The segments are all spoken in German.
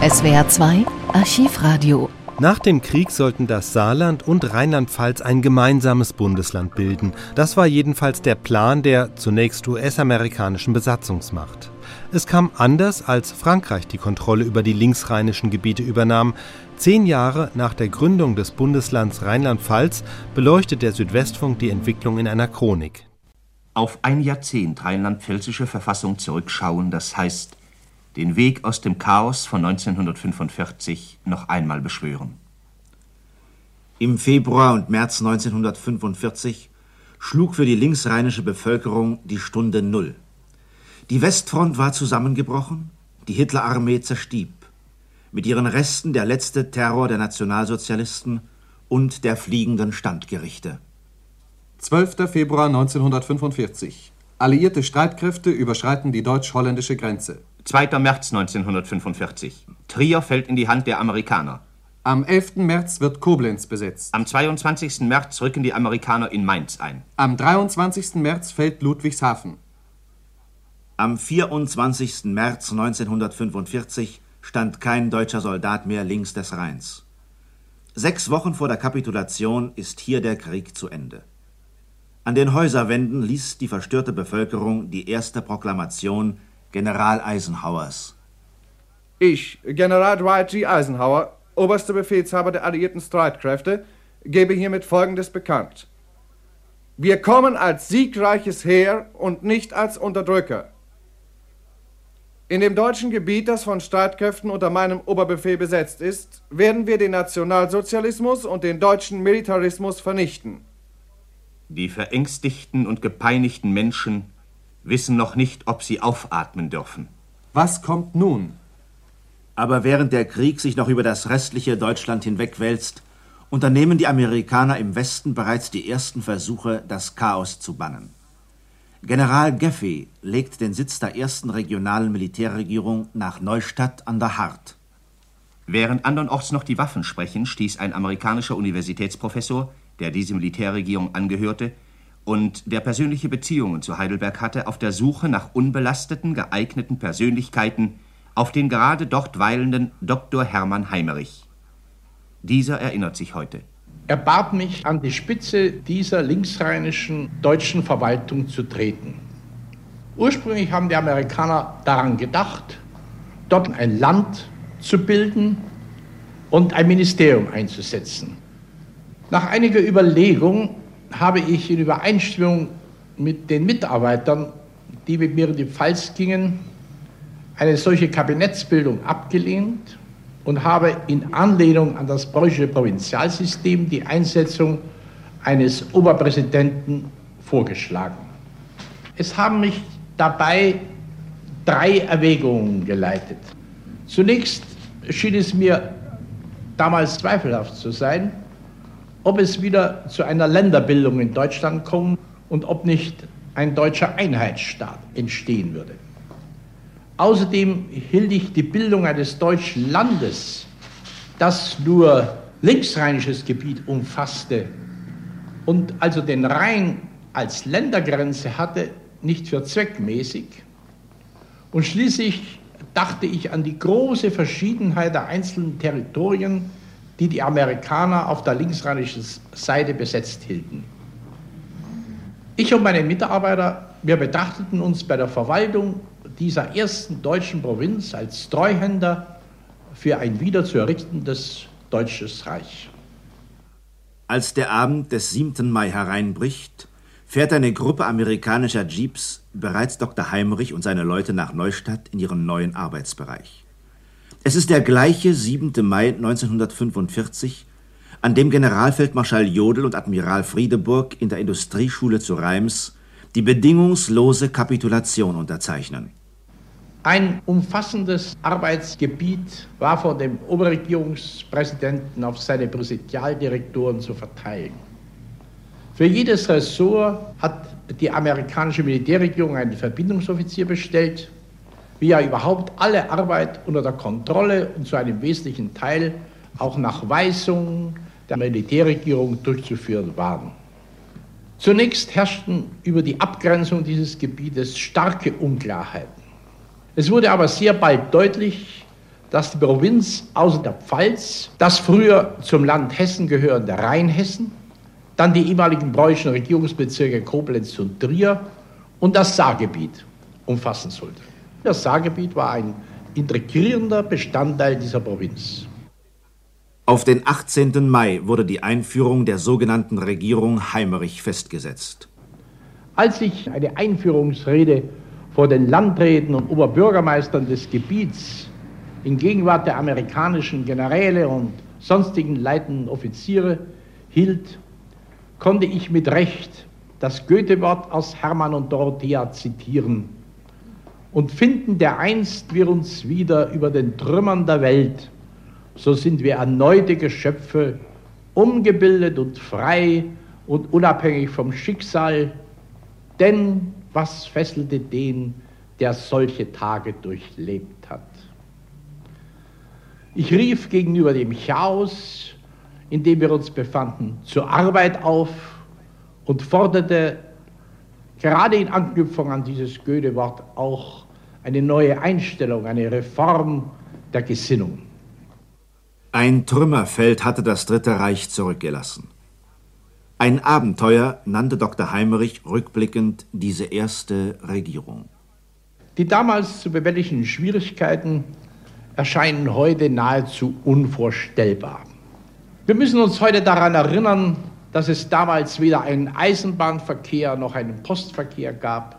SWR 2 Archivradio. Nach dem Krieg sollten das Saarland und Rheinland-Pfalz ein gemeinsames Bundesland bilden. Das war jedenfalls der Plan der zunächst US-amerikanischen Besatzungsmacht. Es kam anders, als Frankreich die Kontrolle über die linksrheinischen Gebiete übernahm. Zehn Jahre nach der Gründung des Bundeslands Rheinland-Pfalz beleuchtet der Südwestfunk die Entwicklung in einer Chronik. Auf ein Jahrzehnt rheinland-pfälzische Verfassung zurückschauen, das heißt den Weg aus dem Chaos von 1945 noch einmal beschwören. Im Februar und März 1945 schlug für die linksrheinische Bevölkerung die Stunde Null. Die Westfront war zusammengebrochen, die Hitlerarmee zerstieb. Mit ihren Resten der letzte Terror der Nationalsozialisten und der fliegenden Standgerichte. 12. Februar 1945. Alliierte Streitkräfte überschreiten die deutsch-holländische Grenze. 2. März 1945. Trier fällt in die Hand der Amerikaner. Am 11. März wird Koblenz besetzt. Am 22. März rücken die Amerikaner in Mainz ein. Am 23. März fällt Ludwigshafen. Am 24. März 1945 stand kein deutscher Soldat mehr links des Rheins. Sechs Wochen vor der Kapitulation ist hier der Krieg zu Ende. An den Häuserwänden liest die verstörte Bevölkerung die erste Proklamation General Eisenhowers. Ich, General Dwight G. Eisenhower, oberster Befehlshaber der alliierten Streitkräfte, gebe hiermit Folgendes bekannt. Wir kommen als siegreiches Heer und nicht als Unterdrücker. In dem deutschen Gebiet, das von Streitkräften unter meinem Oberbefehl besetzt ist, werden wir den Nationalsozialismus und den deutschen Militarismus vernichten. Die verängstigten und gepeinigten Menschen wissen noch nicht, ob sie aufatmen dürfen. Was kommt nun? Aber während der Krieg sich noch über das restliche Deutschland hinwegwälzt, unternehmen die Amerikaner im Westen bereits die ersten Versuche, das Chaos zu bannen. General Gaffey legt den Sitz der ersten regionalen Militärregierung nach Neustadt an der Hart. Während andernorts noch die Waffen sprechen, stieß ein amerikanischer Universitätsprofessor, der diese Militärregierung angehörte, und der persönliche Beziehungen zu Heidelberg hatte, auf der Suche nach unbelasteten, geeigneten Persönlichkeiten auf den gerade dort weilenden Dr. Hermann Heimerich. Dieser erinnert sich heute. Er bat mich, an die Spitze dieser linksrheinischen deutschen Verwaltung zu treten. Ursprünglich haben die Amerikaner daran gedacht, dort ein Land zu bilden und ein Ministerium einzusetzen. Nach einiger Überlegung habe ich in Übereinstimmung mit den Mitarbeitern, die mit mir in die Pfalz gingen, eine solche Kabinettsbildung abgelehnt und habe in Anlehnung an das preußische Provinzialsystem die Einsetzung eines Oberpräsidenten vorgeschlagen. Es haben mich dabei drei Erwägungen geleitet. Zunächst schien es mir damals zweifelhaft zu sein, ob es wieder zu einer Länderbildung in Deutschland kommt und ob nicht ein deutscher Einheitsstaat entstehen würde. Außerdem hielt ich die Bildung eines deutschen Landes, das nur linksrheinisches Gebiet umfasste und also den Rhein als Ländergrenze hatte, nicht für zweckmäßig. Und schließlich dachte ich an die große Verschiedenheit der einzelnen Territorien, die die Amerikaner auf der linksrheinischen Seite besetzt hielten. Ich und meine Mitarbeiter, wir betrachteten uns bei der Verwaltung dieser ersten deutschen Provinz als Treuhänder für ein wieder zu errichtendes deutsches Reich. Als der Abend des 7. Mai hereinbricht, fährt eine Gruppe amerikanischer Jeeps bereits Dr. Heimrich und seine Leute nach Neustadt in ihren neuen Arbeitsbereich. Es ist der gleiche 7. Mai 1945, an dem Generalfeldmarschall Jodl und Admiral Friedeburg in der Industrieschule zu Reims die bedingungslose Kapitulation unterzeichnen. Ein umfassendes Arbeitsgebiet war von dem Oberregierungspräsidenten auf seine Präsidialdirektoren zu verteilen. Für jedes Ressort hat die amerikanische Militärregierung einen Verbindungsoffizier bestellt, wie ja überhaupt alle Arbeit unter der Kontrolle und zu einem wesentlichen Teil auch nach Weisungen der Militärregierung durchzuführen waren. Zunächst herrschten über die Abgrenzung dieses Gebietes starke Unklarheiten. Es wurde aber sehr bald deutlich, dass die Provinz außer der Pfalz, das früher zum Land Hessen gehörende Rheinhessen, dann die ehemaligen preußischen Regierungsbezirke Koblenz und Trier und das Saargebiet umfassen sollte. Das Saargebiet war ein integrierender Bestandteil dieser Provinz. Auf den 18. Mai wurde die Einführung der sogenannten Regierung Heimerich festgesetzt. Als ich eine Einführungsrede vor den Landräten und Oberbürgermeistern des Gebiets in Gegenwart der amerikanischen Generäle und sonstigen leitenden Offiziere hielt, konnte ich mit Recht das Goethe-Wort aus Hermann und Dorothea zitieren und finden dereinst wir uns wieder über den Trümmern der Welt so sind wir erneute Geschöpfe, umgebildet und frei und unabhängig vom Schicksal. Denn was fesselte den, der solche Tage durchlebt hat? Ich rief gegenüber dem Chaos, in dem wir uns befanden, zur Arbeit auf und forderte gerade in Anknüpfung an dieses Goethe-Wort auch eine neue Einstellung, eine Reform der Gesinnung. Ein Trümmerfeld hatte das Dritte Reich zurückgelassen. Ein Abenteuer nannte Dr. Heimerich rückblickend diese erste Regierung. Die damals zu bewältigenden Schwierigkeiten erscheinen heute nahezu unvorstellbar. Wir müssen uns heute daran erinnern, dass es damals weder einen Eisenbahnverkehr noch einen Postverkehr gab,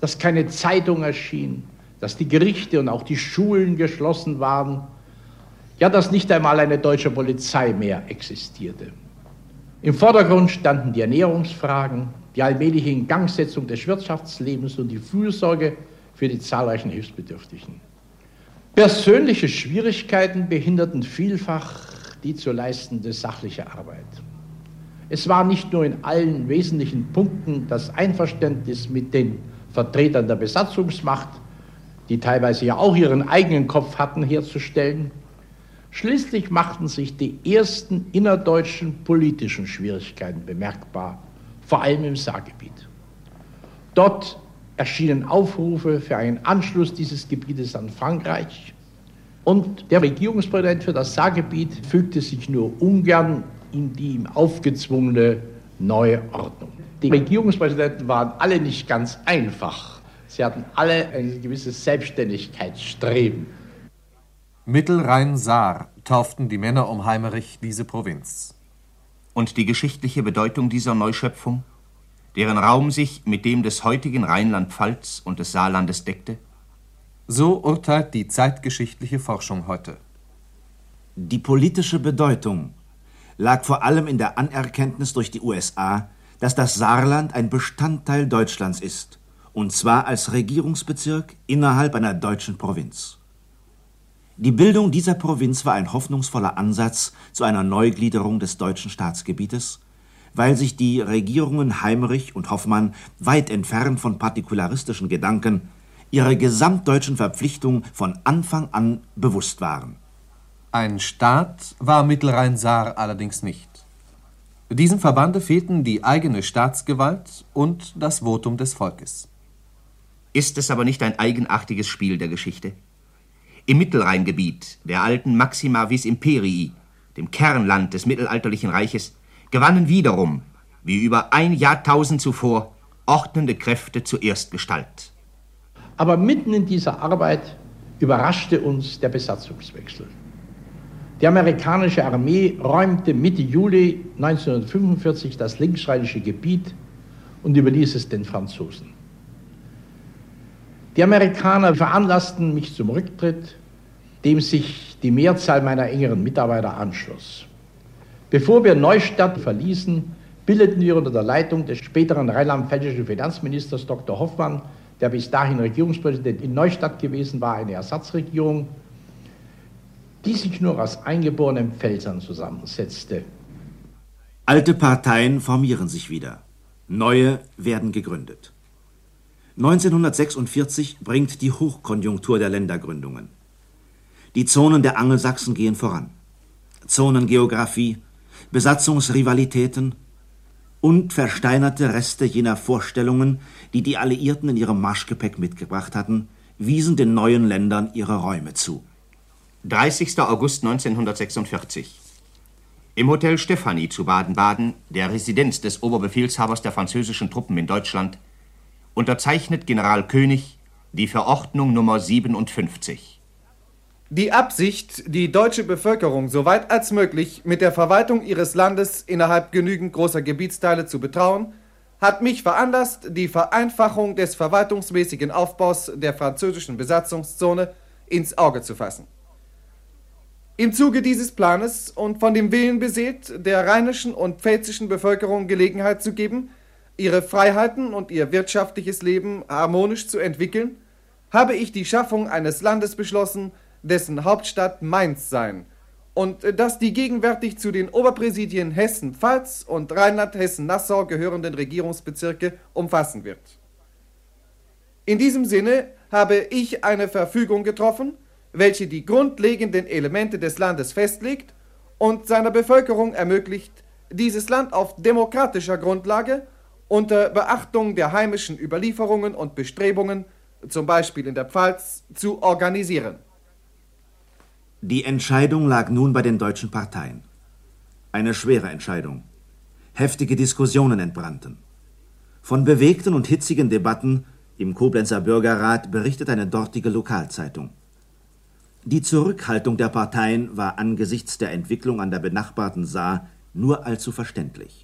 dass keine Zeitung erschien, dass die Gerichte und auch die Schulen geschlossen waren ja, dass nicht einmal eine deutsche Polizei mehr existierte. Im Vordergrund standen die Ernährungsfragen, die allmähliche Ingangsetzung des Wirtschaftslebens und die Fürsorge für die zahlreichen Hilfsbedürftigen. Persönliche Schwierigkeiten behinderten vielfach die zu leistende sachliche Arbeit. Es war nicht nur in allen wesentlichen Punkten das Einverständnis mit den Vertretern der Besatzungsmacht, die teilweise ja auch ihren eigenen Kopf hatten, herzustellen, Schließlich machten sich die ersten innerdeutschen politischen Schwierigkeiten bemerkbar, vor allem im Saargebiet. Dort erschienen Aufrufe für einen Anschluss dieses Gebietes an Frankreich und der Regierungspräsident für das Saargebiet fügte sich nur ungern in die ihm aufgezwungene neue Ordnung. Die Regierungspräsidenten waren alle nicht ganz einfach. Sie hatten alle ein gewisses Selbstständigkeitsstreben. Mittelrhein-Saar tauften die Männer um Heimerich diese Provinz. Und die geschichtliche Bedeutung dieser Neuschöpfung, deren Raum sich mit dem des heutigen Rheinland-Pfalz und des Saarlandes deckte? So urteilt die zeitgeschichtliche Forschung heute. Die politische Bedeutung lag vor allem in der Anerkenntnis durch die USA, dass das Saarland ein Bestandteil Deutschlands ist, und zwar als Regierungsbezirk innerhalb einer deutschen Provinz. Die Bildung dieser Provinz war ein hoffnungsvoller Ansatz zu einer Neugliederung des deutschen Staatsgebietes, weil sich die Regierungen Heimerich und Hoffmann weit entfernt von partikularistischen Gedanken ihrer gesamtdeutschen Verpflichtung von Anfang an bewusst waren. Ein Staat war Mittelrhein-Saar allerdings nicht. Diesem Verbande fehlten die eigene Staatsgewalt und das Votum des Volkes. Ist es aber nicht ein eigenartiges Spiel der Geschichte? Im Mittelrheingebiet, der alten Maxima vis Imperii, dem Kernland des mittelalterlichen Reiches, gewannen wiederum, wie über ein Jahrtausend zuvor, ordnende Kräfte zuerst Gestalt. Aber mitten in dieser Arbeit überraschte uns der Besatzungswechsel. Die amerikanische Armee räumte Mitte Juli 1945 das linksrheinische Gebiet und überließ es den Franzosen. Die Amerikaner veranlassten mich zum Rücktritt, dem sich die Mehrzahl meiner engeren Mitarbeiter anschloss. Bevor wir Neustadt verließen, bildeten wir unter der Leitung des späteren rheinland-pfälzischen Finanzministers Dr. Hoffmann, der bis dahin Regierungspräsident in Neustadt gewesen war, eine Ersatzregierung, die sich nur aus eingeborenen Pfälzern zusammensetzte. Alte Parteien formieren sich wieder. Neue werden gegründet. 1946 bringt die Hochkonjunktur der Ländergründungen. Die Zonen der Angelsachsen gehen voran. Zonengeographie, Besatzungsrivalitäten und versteinerte Reste jener Vorstellungen, die die Alliierten in ihrem Marschgepäck mitgebracht hatten, wiesen den neuen Ländern ihre Räume zu. 30. August 1946. Im Hotel Stefanie zu Baden-Baden, der Residenz des Oberbefehlshabers der französischen Truppen in Deutschland, unterzeichnet General König die Verordnung Nummer 57. Die Absicht, die deutsche Bevölkerung so weit als möglich mit der Verwaltung ihres Landes innerhalb genügend großer Gebietsteile zu betrauen, hat mich veranlasst, die Vereinfachung des verwaltungsmäßigen Aufbaus der französischen Besatzungszone ins Auge zu fassen. Im Zuge dieses Planes und von dem Willen beseelt, der rheinischen und pfälzischen Bevölkerung Gelegenheit zu geben, ihre Freiheiten und ihr wirtschaftliches Leben harmonisch zu entwickeln, habe ich die Schaffung eines Landes beschlossen, dessen Hauptstadt Mainz sein und das die gegenwärtig zu den Oberpräsidien Hessen-Pfalz und Rheinland-Hessen-Nassau gehörenden Regierungsbezirke umfassen wird. In diesem Sinne habe ich eine Verfügung getroffen, welche die grundlegenden Elemente des Landes festlegt und seiner Bevölkerung ermöglicht, dieses Land auf demokratischer Grundlage unter Beachtung der heimischen Überlieferungen und Bestrebungen, zum Beispiel in der Pfalz, zu organisieren. Die Entscheidung lag nun bei den deutschen Parteien. Eine schwere Entscheidung. Heftige Diskussionen entbrannten. Von bewegten und hitzigen Debatten im Koblenzer Bürgerrat berichtet eine dortige Lokalzeitung. Die Zurückhaltung der Parteien war angesichts der Entwicklung an der benachbarten Saar nur allzu verständlich.